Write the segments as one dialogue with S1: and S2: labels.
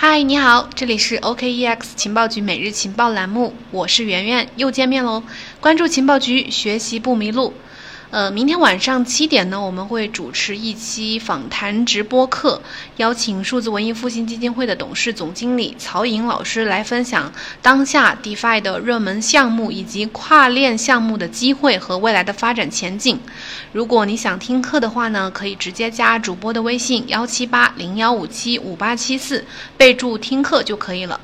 S1: 嗨，你好，这里是 OKEX 情报局每日情报栏目，我是圆圆，又见面喽。关注情报局，学习不迷路。呃，明天晚上七点呢，我们会主持一期访谈直播课，邀请数字文艺复兴基金会的董事总经理曹颖老师来分享当下 DeFi 的热门项目以及跨链项目的机会和未来的发展前景。如果你想听课的话呢，可以直接加主播的微信幺七八零幺五七五八七四，备注听课就可以了。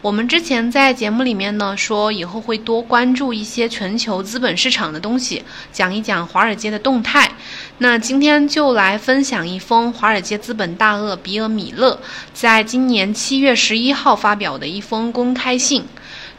S1: 我们之前在节目里面呢说，以后会多关注一些全球资本市场的东西，讲一讲华尔街的动态。那今天就来分享一封华尔街资本大鳄比尔·米勒在今年七月十一号发表的一封公开信。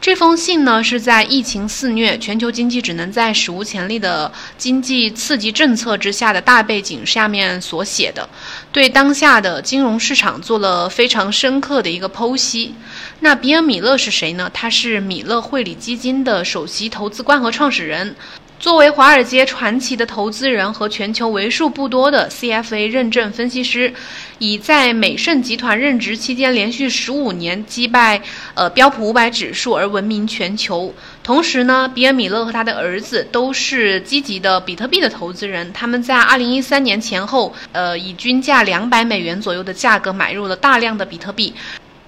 S1: 这封信呢，是在疫情肆虐、全球经济只能在史无前例的经济刺激政策之下的大背景下面所写的，对当下的金融市场做了非常深刻的一个剖析。那比尔·米勒是谁呢？他是米勒汇理基金的首席投资官和创始人。作为华尔街传奇的投资人和全球为数不多的 CFA 认证分析师，以在美盛集团任职期间连续十五年击败呃标普五百指数而闻名全球。同时呢，比尔·米勒和他的儿子都是积极的比特币的投资人。他们在二零一三年前后，呃，以均价两百美元左右的价格买入了大量的比特币。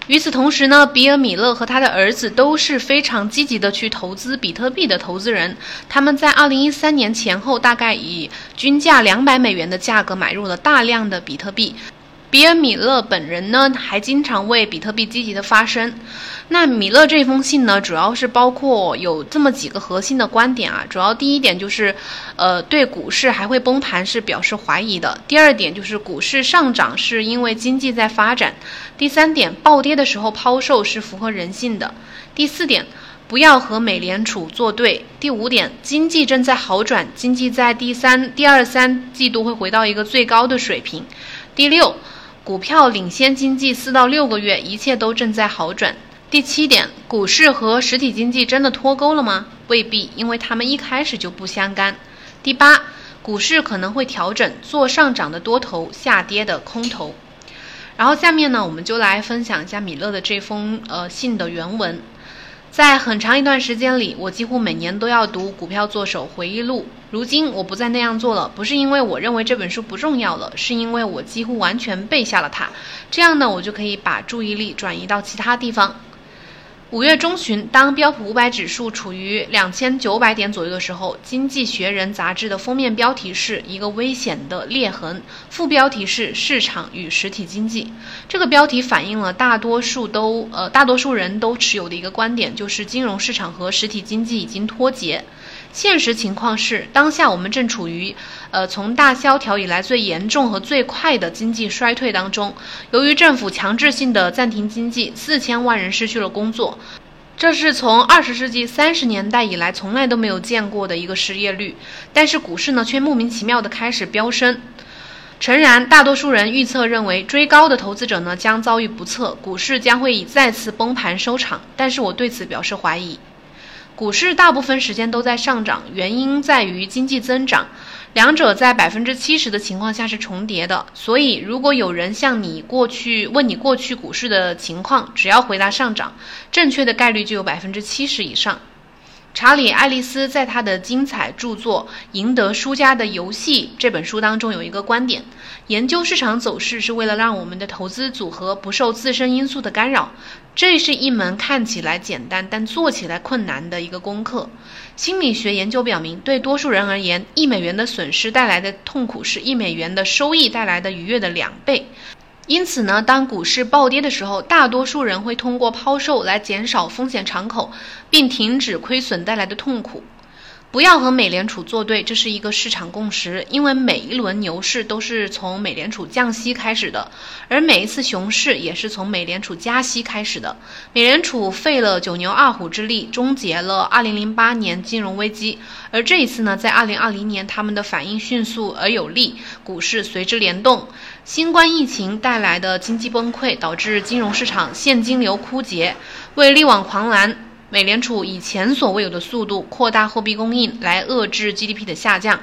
S1: 与此同时呢，比尔·米勒和他的儿子都是非常积极的去投资比特币的投资人。他们在二零一三年前后，大概以均价两百美元的价格买入了大量的比特币。比尔·米勒本人呢，还经常为比特币积极的发声。那米勒这封信呢，主要是包括有这么几个核心的观点啊。主要第一点就是，呃，对股市还会崩盘是表示怀疑的。第二点就是股市上涨是因为经济在发展。第三点，暴跌的时候抛售是符合人性的。第四点，不要和美联储作对。第五点，经济正在好转，经济在第三、第二三季度会回到一个最高的水平。第六。股票领先经济四到六个月，一切都正在好转。第七点，股市和实体经济真的脱钩了吗？未必，因为他们一开始就不相干。第八，股市可能会调整，做上涨的多头，下跌的空头。然后下面呢，我们就来分享一下米勒的这封呃信的原文。在很长一段时间里，我几乎每年都要读《股票作手回忆录》。如今我不再那样做了，不是因为我认为这本书不重要了，是因为我几乎完全背下了它。这样呢，我就可以把注意力转移到其他地方。五月中旬，当标普五百指数处于两千九百点左右的时候，《经济学人》杂志的封面标题是一个危险的裂痕，副标题是“市场与实体经济”。这个标题反映了大多数都呃大多数人都持有的一个观点，就是金融市场和实体经济已经脱节。现实情况是，当下我们正处于，呃，从大萧条以来最严重和最快的经济衰退当中。由于政府强制性的暂停经济，四千万人失去了工作，这是从二十世纪三十年代以来从来都没有见过的一个失业率。但是股市呢，却莫名其妙的开始飙升。诚然，大多数人预测认为，追高的投资者呢将遭遇不测，股市将会以再次崩盘收场。但是我对此表示怀疑。股市大部分时间都在上涨，原因在于经济增长，两者在百分之七十的情况下是重叠的。所以，如果有人向你过去问你过去股市的情况，只要回答上涨，正确的概率就有百分之七十以上。查理·爱丽丝在他的精彩著作《赢得输家的游戏》这本书当中有一个观点：研究市场走势是为了让我们的投资组合不受自身因素的干扰。这是一门看起来简单但做起来困难的一个功课。心理学研究表明，对多数人而言，一美元的损失带来的痛苦是一美元的收益带来的愉悦的两倍。因此呢，当股市暴跌的时候，大多数人会通过抛售来减少风险敞口，并停止亏损带来的痛苦。不要和美联储作对，这是一个市场共识。因为每一轮牛市都是从美联储降息开始的，而每一次熊市也是从美联储加息开始的。美联储费了九牛二虎之力，终结了2008年金融危机，而这一次呢，在2020年，他们的反应迅速而有力，股市随之联动。新冠疫情带来的经济崩溃，导致金融市场现金流枯竭，为力挽狂澜。美联储以前所未有的速度扩大货币供应，来遏制 GDP 的下降。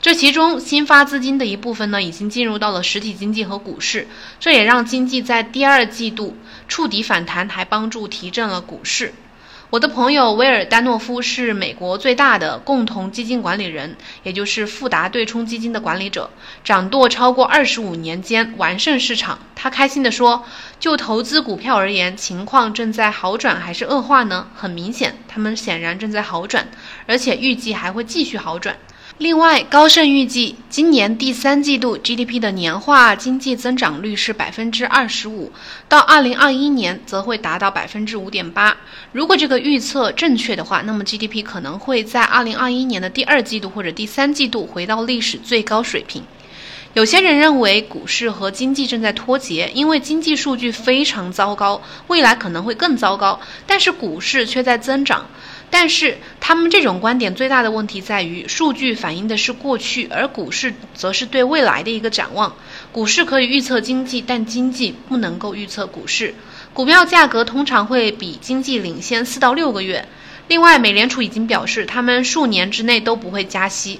S1: 这其中新发资金的一部分呢，已经进入到了实体经济和股市，这也让经济在第二季度触底反弹，还帮助提振了股市。我的朋友威尔丹诺夫是美国最大的共同基金管理人，也就是富达对冲基金的管理者，掌舵超过二十五年间完胜市场。他开心地说：“就投资股票而言，情况正在好转还是恶化呢？很明显，他们显然正在好转，而且预计还会继续好转。”另外，高盛预计今年第三季度 GDP 的年化经济增长率是百分之二十五，到二零二一年则会达到百分之五点八。如果这个预测正确的话，那么 GDP 可能会在二零二一年的第二季度或者第三季度回到历史最高水平。有些人认为股市和经济正在脱节，因为经济数据非常糟糕，未来可能会更糟糕，但是股市却在增长。但是他们这种观点最大的问题在于，数据反映的是过去，而股市则是对未来的一个展望。股市可以预测经济，但经济不能够预测股市。股票价格通常会比经济领先四到六个月。另外，美联储已经表示，他们数年之内都不会加息，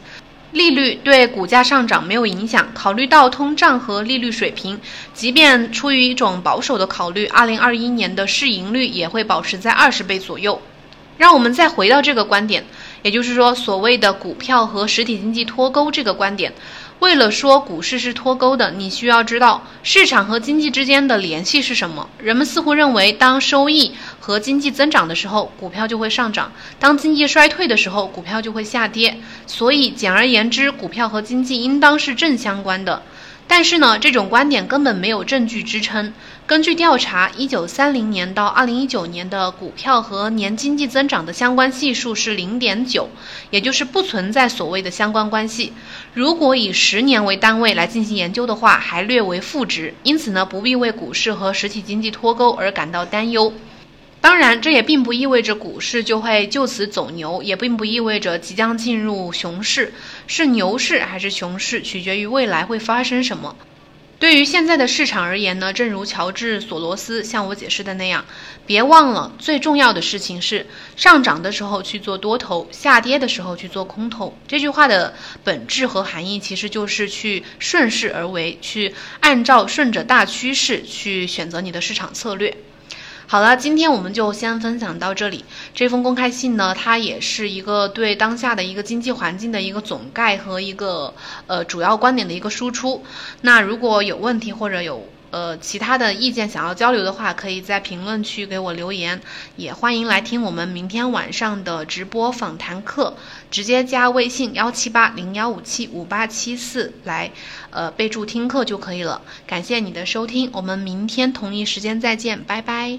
S1: 利率对股价上涨没有影响。考虑到通胀和利率水平，即便出于一种保守的考虑，二零二一年的市盈率也会保持在二十倍左右。让我们再回到这个观点，也就是说，所谓的股票和实体经济脱钩这个观点。为了说股市是脱钩的，你需要知道市场和经济之间的联系是什么。人们似乎认为，当收益和经济增长的时候，股票就会上涨；当经济衰退的时候，股票就会下跌。所以，简而言之，股票和经济应当是正相关的。但是呢，这种观点根本没有证据支撑。根据调查，一九三零年到二零一九年的股票和年经济增长的相关系数是零点九，也就是不存在所谓的相关关系。如果以十年为单位来进行研究的话，还略为负值。因此呢，不必为股市和实体经济脱钩而感到担忧。当然，这也并不意味着股市就会就此走牛，也并不意味着即将进入熊市。是牛市还是熊市，取决于未来会发生什么。对于现在的市场而言呢，正如乔治·索罗斯向我解释的那样，别忘了最重要的事情是上涨的时候去做多头，下跌的时候去做空头。这句话的本质和含义其实就是去顺势而为，去按照顺着大趋势去选择你的市场策略。好了，今天我们就先分享到这里。这封公开信呢，它也是一个对当下的一个经济环境的一个总概和一个呃主要观点的一个输出。那如果有问题或者有呃其他的意见想要交流的话，可以在评论区给我留言。也欢迎来听我们明天晚上的直播访谈课，直接加微信幺七八零幺五七五八七四来呃备注听课就可以了。感谢你的收听，我们明天同一时间再见，拜拜。